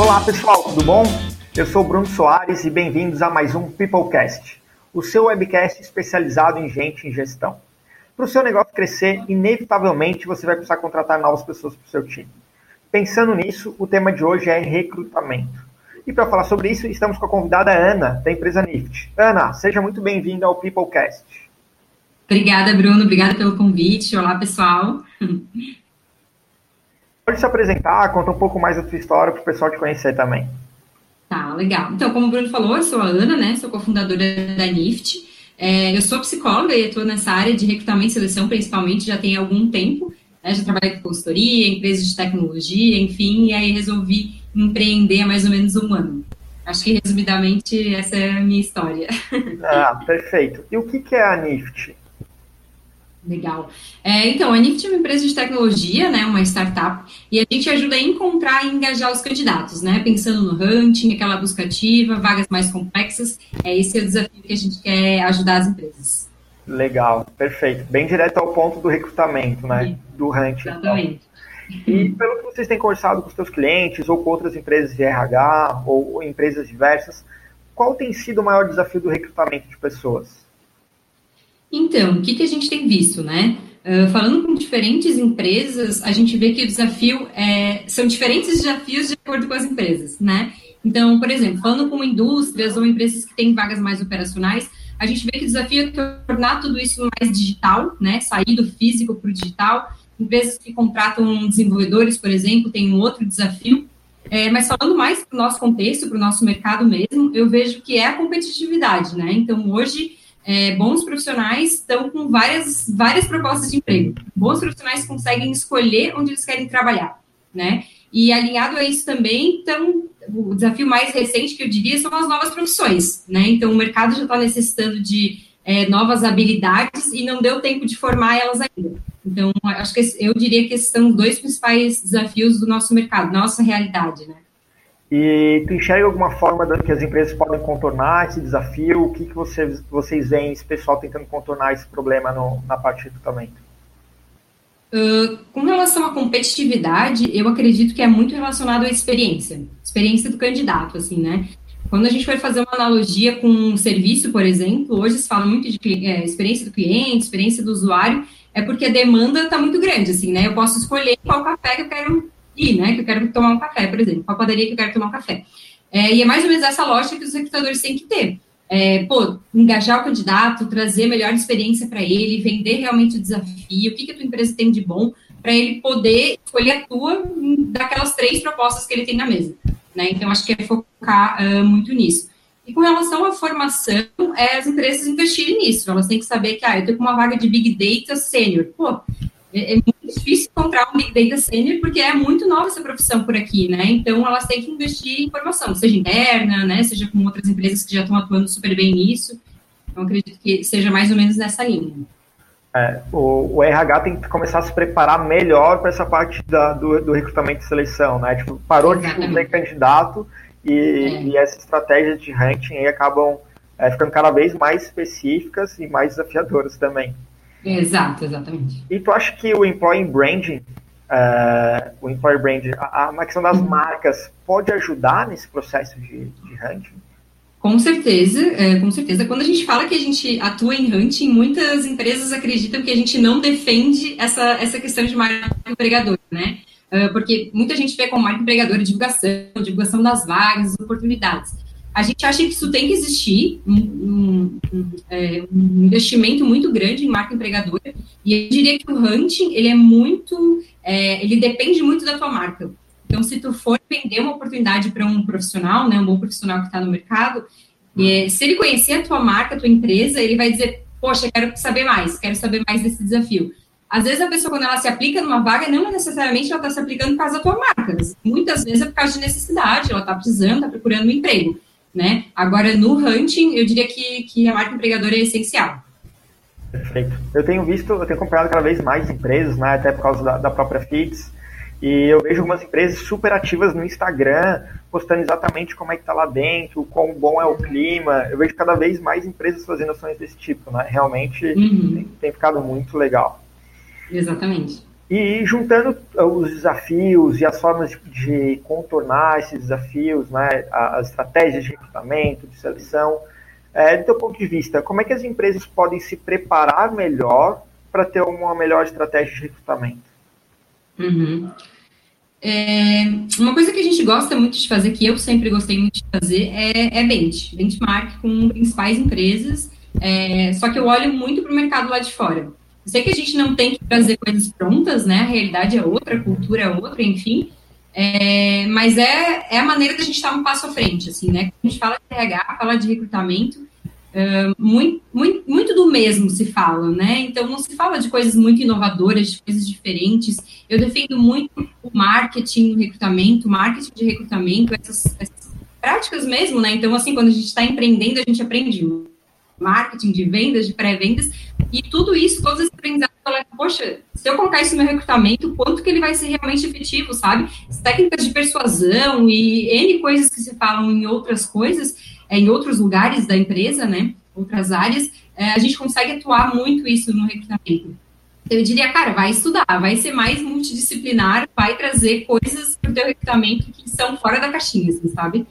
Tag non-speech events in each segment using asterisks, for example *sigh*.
Olá pessoal, tudo bom? Eu sou Bruno Soares e bem-vindos a mais um Peoplecast, o seu webcast especializado em gente em gestão. Para o seu negócio crescer, inevitavelmente você vai precisar contratar novas pessoas para o seu time. Pensando nisso, o tema de hoje é recrutamento. E para falar sobre isso, estamos com a convidada Ana, da empresa Nift. Ana, seja muito bem-vinda ao Peoplecast. Obrigada, Bruno. Obrigada pelo convite. Olá, pessoal. Pode se apresentar, conta um pouco mais da sua história para o pessoal te conhecer também. Tá, legal. Então, como o Bruno falou, eu sou a Ana, né? Sou cofundadora da NIFT. É, eu sou psicóloga e estou nessa área de recrutamento e seleção, principalmente, já tem algum tempo. Né? Já trabalhei com consultoria, empresas de tecnologia, enfim, e aí resolvi empreender há mais ou menos um ano. Acho que, resumidamente, essa é a minha história. *laughs* Ah, perfeito. E o que, que é a NIFT? Legal. É, então, a NIFT é uma empresa de tecnologia, né, uma startup, e a gente ajuda a encontrar e engajar os candidatos, né, pensando no hunting, aquela busca ativa, vagas mais complexas, é esse é o desafio que a gente quer ajudar as empresas. Legal, perfeito. Bem direto ao ponto do recrutamento, né, Sim, do hunting. Exatamente. Então. E pelo que vocês têm conversado com os seus clientes ou com outras empresas de RH ou, ou empresas diversas, qual tem sido o maior desafio do recrutamento de pessoas? Então, o que, que a gente tem visto, né? Uh, falando com diferentes empresas, a gente vê que o desafio é, são diferentes desafios de acordo com as empresas, né? Então, por exemplo, falando com indústrias ou empresas que têm vagas mais operacionais, a gente vê que o desafio é tornar tudo isso mais digital, né? Sair do físico para o digital. Empresas que contratam desenvolvedores, por exemplo, têm um outro desafio. É, mas falando mais para o nosso contexto, para o nosso mercado mesmo, eu vejo que é a competitividade, né? Então, hoje, é, bons profissionais estão com várias, várias propostas de emprego. Bons profissionais conseguem escolher onde eles querem trabalhar, né? E alinhado a isso também, então, o desafio mais recente que eu diria são as novas profissões, né? Então, o mercado já está necessitando de é, novas habilidades e não deu tempo de formar elas ainda. Então, acho que eu diria que esses são dois principais desafios do nosso mercado, nossa realidade, né? E tu enxerga alguma forma que as empresas podem contornar esse desafio? O que, que vocês, vocês veem esse pessoal tentando contornar esse problema no, na parte de recrutamento? Uh, com relação à competitividade, eu acredito que é muito relacionado à experiência, experiência do candidato, assim, né? Quando a gente vai fazer uma analogia com um serviço, por exemplo, hoje se fala muito de é, experiência do cliente, experiência do usuário, é porque a demanda está muito grande, assim, né? Eu posso escolher qual café que eu quero né? Que eu quero tomar um café, por exemplo, qual padaria que eu quero tomar um café. É, e é mais ou menos essa lógica que os recrutadores têm que ter. É, pô, engajar o candidato, trazer melhor experiência para ele, vender realmente o desafio, o que, que a tua empresa tem de bom, para ele poder escolher a tua daquelas três propostas que ele tem na mesa. Né? Então, acho que é focar uh, muito nisso. E com relação à formação, é as empresas investirem nisso. Elas têm que saber que, ah, eu tenho uma vaga de Big Data Sênior. Pô, é, é, muito difícil encontrar um Big Data Senior, porque é muito nova essa profissão por aqui, né? Então, elas têm que investir em formação, seja interna, né? Seja com outras empresas que já estão atuando super bem nisso. Então, acredito que seja mais ou menos nessa linha. É, o, o, RH tem que começar a se preparar melhor para essa parte da, do, do, recrutamento e seleção, né? Tipo, parou Exatamente. de ter candidato e, é. e essas estratégias de ranking aí acabam é, ficando cada vez mais específicas e mais desafiadoras também. Exato, exatamente. E tu acha que o employee branding, uh, o employer branding, a, a questão das uhum. marcas, pode ajudar nesse processo de, de hunting? Com certeza, é, com certeza. Quando a gente fala que a gente atua em hunting, muitas empresas acreditam que a gente não defende essa, essa questão de marca empregadora, né? Uh, porque muita gente vê como marca empregadora divulgação, divulgação das vagas, oportunidades a gente acha que isso tem que existir, um, um, é, um, investimento muito grande em marca empregadora, e eu diria que o hunting, ele é muito, é, ele depende muito da tua marca. Então, se tu for vender uma oportunidade para um profissional, né, um bom profissional que está no mercado, é, se ele conhecer a tua marca, a tua empresa, ele vai dizer, poxa, quero saber mais, quero saber mais desse desafio. Às vezes a pessoa, quando ela se aplica numa vaga, não necessariamente ela está se aplicando por causa da tua marca. Muitas vezes é por causa de necessidade, ela está precisando, está procurando um emprego né? Agora, no hunting, eu diria que, que a marca empregadora é essencial. Perfeito. Eu tenho visto, eu tenho acompanhado cada vez mais empresas, né, até por causa da, da própria Fits, e eu vejo algumas empresas super ativas no Instagram, postando exatamente como é que tá lá dentro, quão bom é o clima. Eu vejo cada vez mais empresas fazendo ações desse tipo, né? Realmente uhum. tem, tem ficado muito legal. Exatamente. E juntando os desafios e as formas de, de contornar esses desafios, né, as estratégias de recrutamento, de seleção, é, do teu ponto de vista, como é que as empresas podem se preparar melhor para ter uma melhor estratégia de recrutamento? Uhum. É, uma coisa que a gente gosta muito de fazer, que eu sempre gostei muito de fazer, é, é bench, benchmark com principais empresas, é, só que eu olho muito para o mercado lá de fora. Sei que a gente não tem que trazer coisas prontas, né? A realidade é outra, a cultura é outra, enfim. É, mas é, é a maneira da gente estar um passo à frente, assim, né? A gente fala de RH, fala de recrutamento, muito, muito, muito do mesmo se fala, né? Então não se fala de coisas muito inovadoras, de coisas diferentes. Eu defendo muito o marketing, o recrutamento, marketing de recrutamento, essas, essas práticas mesmo, né? Então, assim, quando a gente está empreendendo, a gente aprende marketing de vendas, de pré-vendas, e tudo isso, todos esses aprendizados, falo, poxa, se eu colocar isso no recrutamento, quanto que ele vai ser realmente efetivo, sabe? As técnicas de persuasão e N coisas que se falam em outras coisas, é, em outros lugares da empresa, né, outras áreas, é, a gente consegue atuar muito isso no recrutamento. Então, eu diria, cara, vai estudar, vai ser mais multidisciplinar, vai trazer coisas para o teu recrutamento que são fora da caixinha, assim, sabe?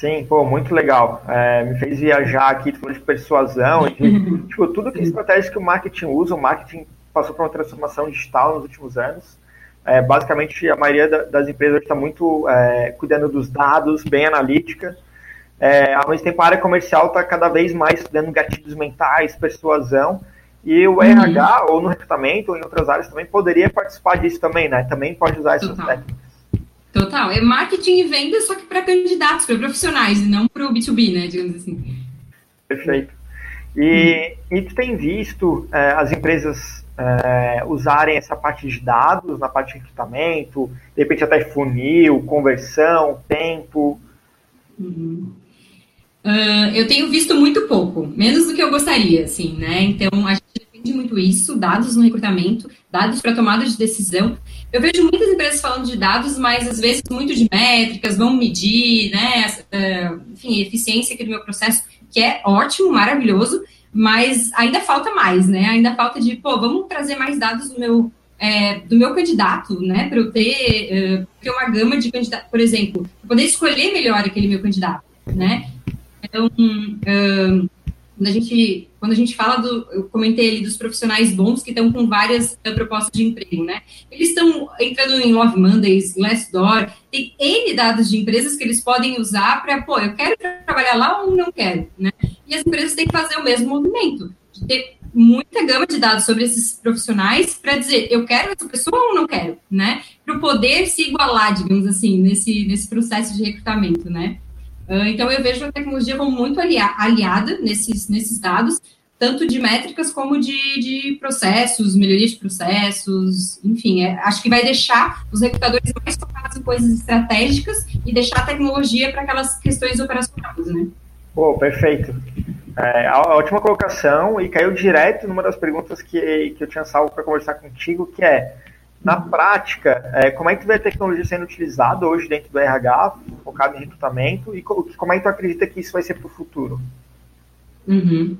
Sim, pô, muito legal. É, me fez viajar aqui, falou de persuasão, de, *laughs* tipo, tudo que estratégias que o marketing usa, o marketing passou por uma transformação digital nos últimos anos. É, basicamente, a maioria da, das empresas está muito é, cuidando dos dados, bem analítica. É, ao mesmo tempo, a área comercial está cada vez mais estudando gatilhos mentais, persuasão. E o uhum. RH, ou no recrutamento, ou em outras áreas também, poderia participar disso também, né? Também pode usar essas Total. técnicas. Total. É marketing e venda, só que para candidatos, para profissionais, e não para o B2B, né? Digamos assim. Perfeito. E, hum. e tu tem visto é, as empresas é, usarem essa parte de dados na parte de recrutamento, de repente até funil, conversão, tempo? Uhum. Uh, eu tenho visto muito pouco, menos do que eu gostaria, assim, né? Então, a gente depende muito isso, dados no recrutamento, dados para tomada de decisão. Eu vejo muitas empresas falando de dados, mas às vezes muito de métricas, vão medir, né, uh, enfim, eficiência aqui do meu processo, que é ótimo, maravilhoso, mas ainda falta mais, né? Ainda falta de, pô, vamos trazer mais dados do meu, é, do meu candidato, né? Para eu ter, uh, ter uma gama de candidatos, por exemplo, poder escolher melhor aquele meu candidato, né? Então, uh, quando a gente, quando a gente fala do, eu comentei ali dos profissionais bons que estão com várias uh, propostas de emprego, né? Eles estão entrando em Love Mondays, Glassdoor, tem N dados de empresas que eles podem usar para, pô, eu quero trabalhar lá ou não quero, né? E as empresas têm que fazer o mesmo movimento, de ter muita gama de dados sobre esses profissionais para dizer, eu quero essa pessoa ou não quero, né? Para o poder se igualar, digamos assim, nesse, nesse processo de recrutamento, né? Ah, então, eu vejo a tecnologia como muito aliada nesses, nesses dados, tanto de métricas como de, de processos, melhoria de processos, enfim, é, acho que vai deixar os recrutadores mais focados em coisas estratégicas e deixar a tecnologia para aquelas questões operacionais, né? Pô, perfeito. É, a, a última colocação, e caiu direto numa das perguntas que, que eu tinha salvo para conversar contigo, que é, na prática, é, como é que tu vê a tecnologia sendo utilizada hoje dentro do RH, focado em recrutamento, e como é que tu acredita que isso vai ser para o futuro? Uhum.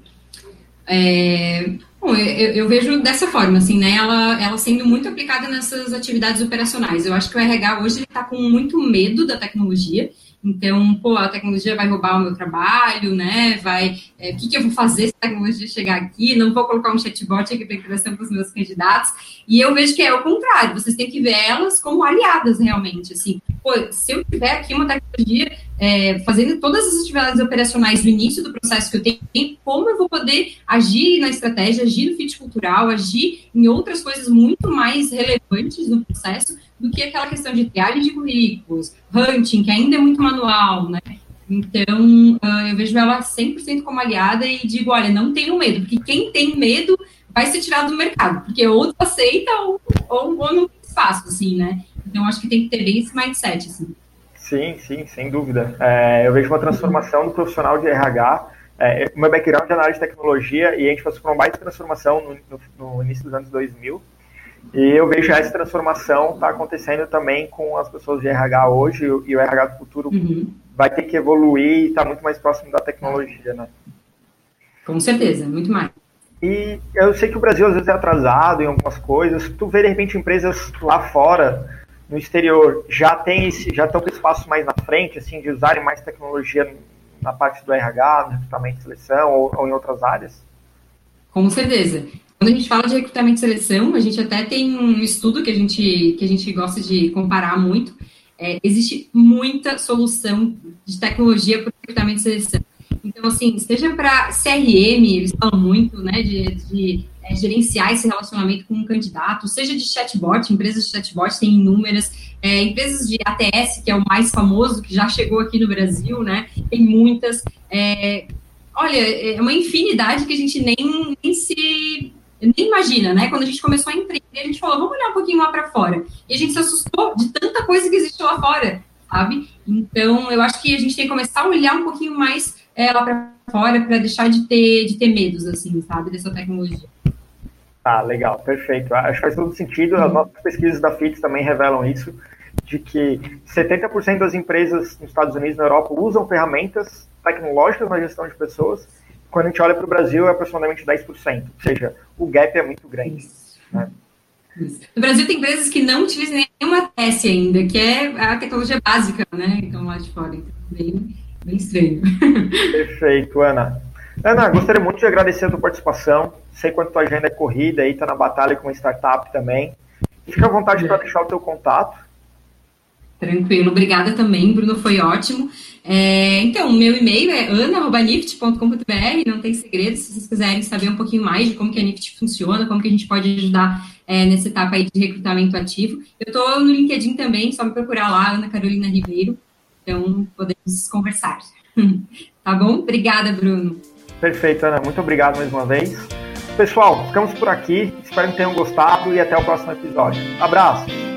É, bom, eu, eu, vejo dessa forma, assim, né? Ela, ela sendo muito aplicada nessas atividades operacionais. Eu acho que o RH hoje está com muito medo da tecnologia então, pô, a tecnologia vai roubar o meu trabalho, né? Vai, é, o que, que eu vou fazer se a tecnologia chegar aqui? Não vou colocar um chatbot aqui para interação com os meus candidatos. E eu vejo que é o contrário. Vocês têm que ver elas como aliadas realmente. Assim, pô, se eu tiver aqui uma tecnologia é, fazendo todas as atividades operacionais no início do processo que eu tenho, como eu vou poder agir na estratégia, agir no fit cultural, agir em outras coisas muito mais relevantes no processo do que aquela questão de triagem de currículos, hunting, que ainda é muito manual, né? Então, uh, eu vejo ela 100% como aliada e digo, olha, não tenho medo, porque quem tem medo vai ser tirado do mercado, porque ou aceita ou, ou, ou não espaço, assim, né? Então, acho que tem que ter bem esse mindset, assim. Sim, sim, sem dúvida. É, eu vejo uma transformação do profissional de RH. É, o meu background é análise de tecnologia e a gente passou por uma baita transformação no, no, no início dos anos 2000. E eu vejo essa transformação está acontecendo também com as pessoas de RH hoje e o RH do futuro uhum. vai ter que evoluir e está muito mais próximo da tecnologia, né? Com certeza, muito mais. E eu sei que o Brasil às vezes é atrasado em algumas coisas. Tu vê de repente empresas lá fora, no exterior, já tem esse, já estão com espaços mais na frente, assim, de usarem mais tecnologia na parte do RH, no recrutamento e seleção ou, ou em outras áreas? Com certeza. Quando a gente fala de recrutamento e seleção, a gente até tem um estudo que a gente, que a gente gosta de comparar muito. É, existe muita solução de tecnologia para recrutamento e seleção. Então, assim, seja para CRM, eles falam muito, né, de, de é, gerenciar esse relacionamento com um candidato, seja de chatbot, empresas de chatbot têm inúmeras, é, empresas de ATS, que é o mais famoso, que já chegou aqui no Brasil, né, tem muitas. É, olha, é uma infinidade que a gente nem, nem se nem imagina, né? Quando a gente começou a empreender, a gente falou, vamos olhar um pouquinho lá para fora. E a gente se assustou de tanta coisa que existe lá fora, sabe? Então, eu acho que a gente tem que começar a olhar um pouquinho mais é, lá para fora para deixar de ter, de ter medos, assim, sabe, dessa tecnologia. Ah, legal, perfeito. Acho que faz todo sentido. As nossas pesquisas da FITS também revelam isso, de que 70% das empresas nos Estados Unidos e na Europa usam ferramentas tecnológicas na gestão de pessoas. Quando a gente olha para o Brasil, é aproximadamente 10%. Ou seja, o gap é muito grande. Né? No Brasil tem empresas que não utilizam nenhuma TS ainda, que é a tecnologia básica, né? Então, lá de fora. Então, bem, bem estranho. Perfeito, Ana. Ana, gostaria muito de agradecer a tua participação. Sei quanto tua agenda é corrida aí, tá na batalha com startup também. Fica à vontade para deixar o teu contato. Tranquilo, obrigada também, Bruno, foi ótimo. É, então, meu e-mail é ana.nift.com.br, não tem segredo, se vocês quiserem saber um pouquinho mais de como que a Nift funciona, como que a gente pode ajudar é, nessa etapa aí de recrutamento ativo. Eu estou no LinkedIn também, só me procurar lá, Ana Carolina Ribeiro, então podemos conversar. *laughs* tá bom? Obrigada, Bruno. Perfeito, Ana, muito obrigado mais uma vez. Pessoal, ficamos por aqui, espero que tenham gostado e até o próximo episódio. Abraço!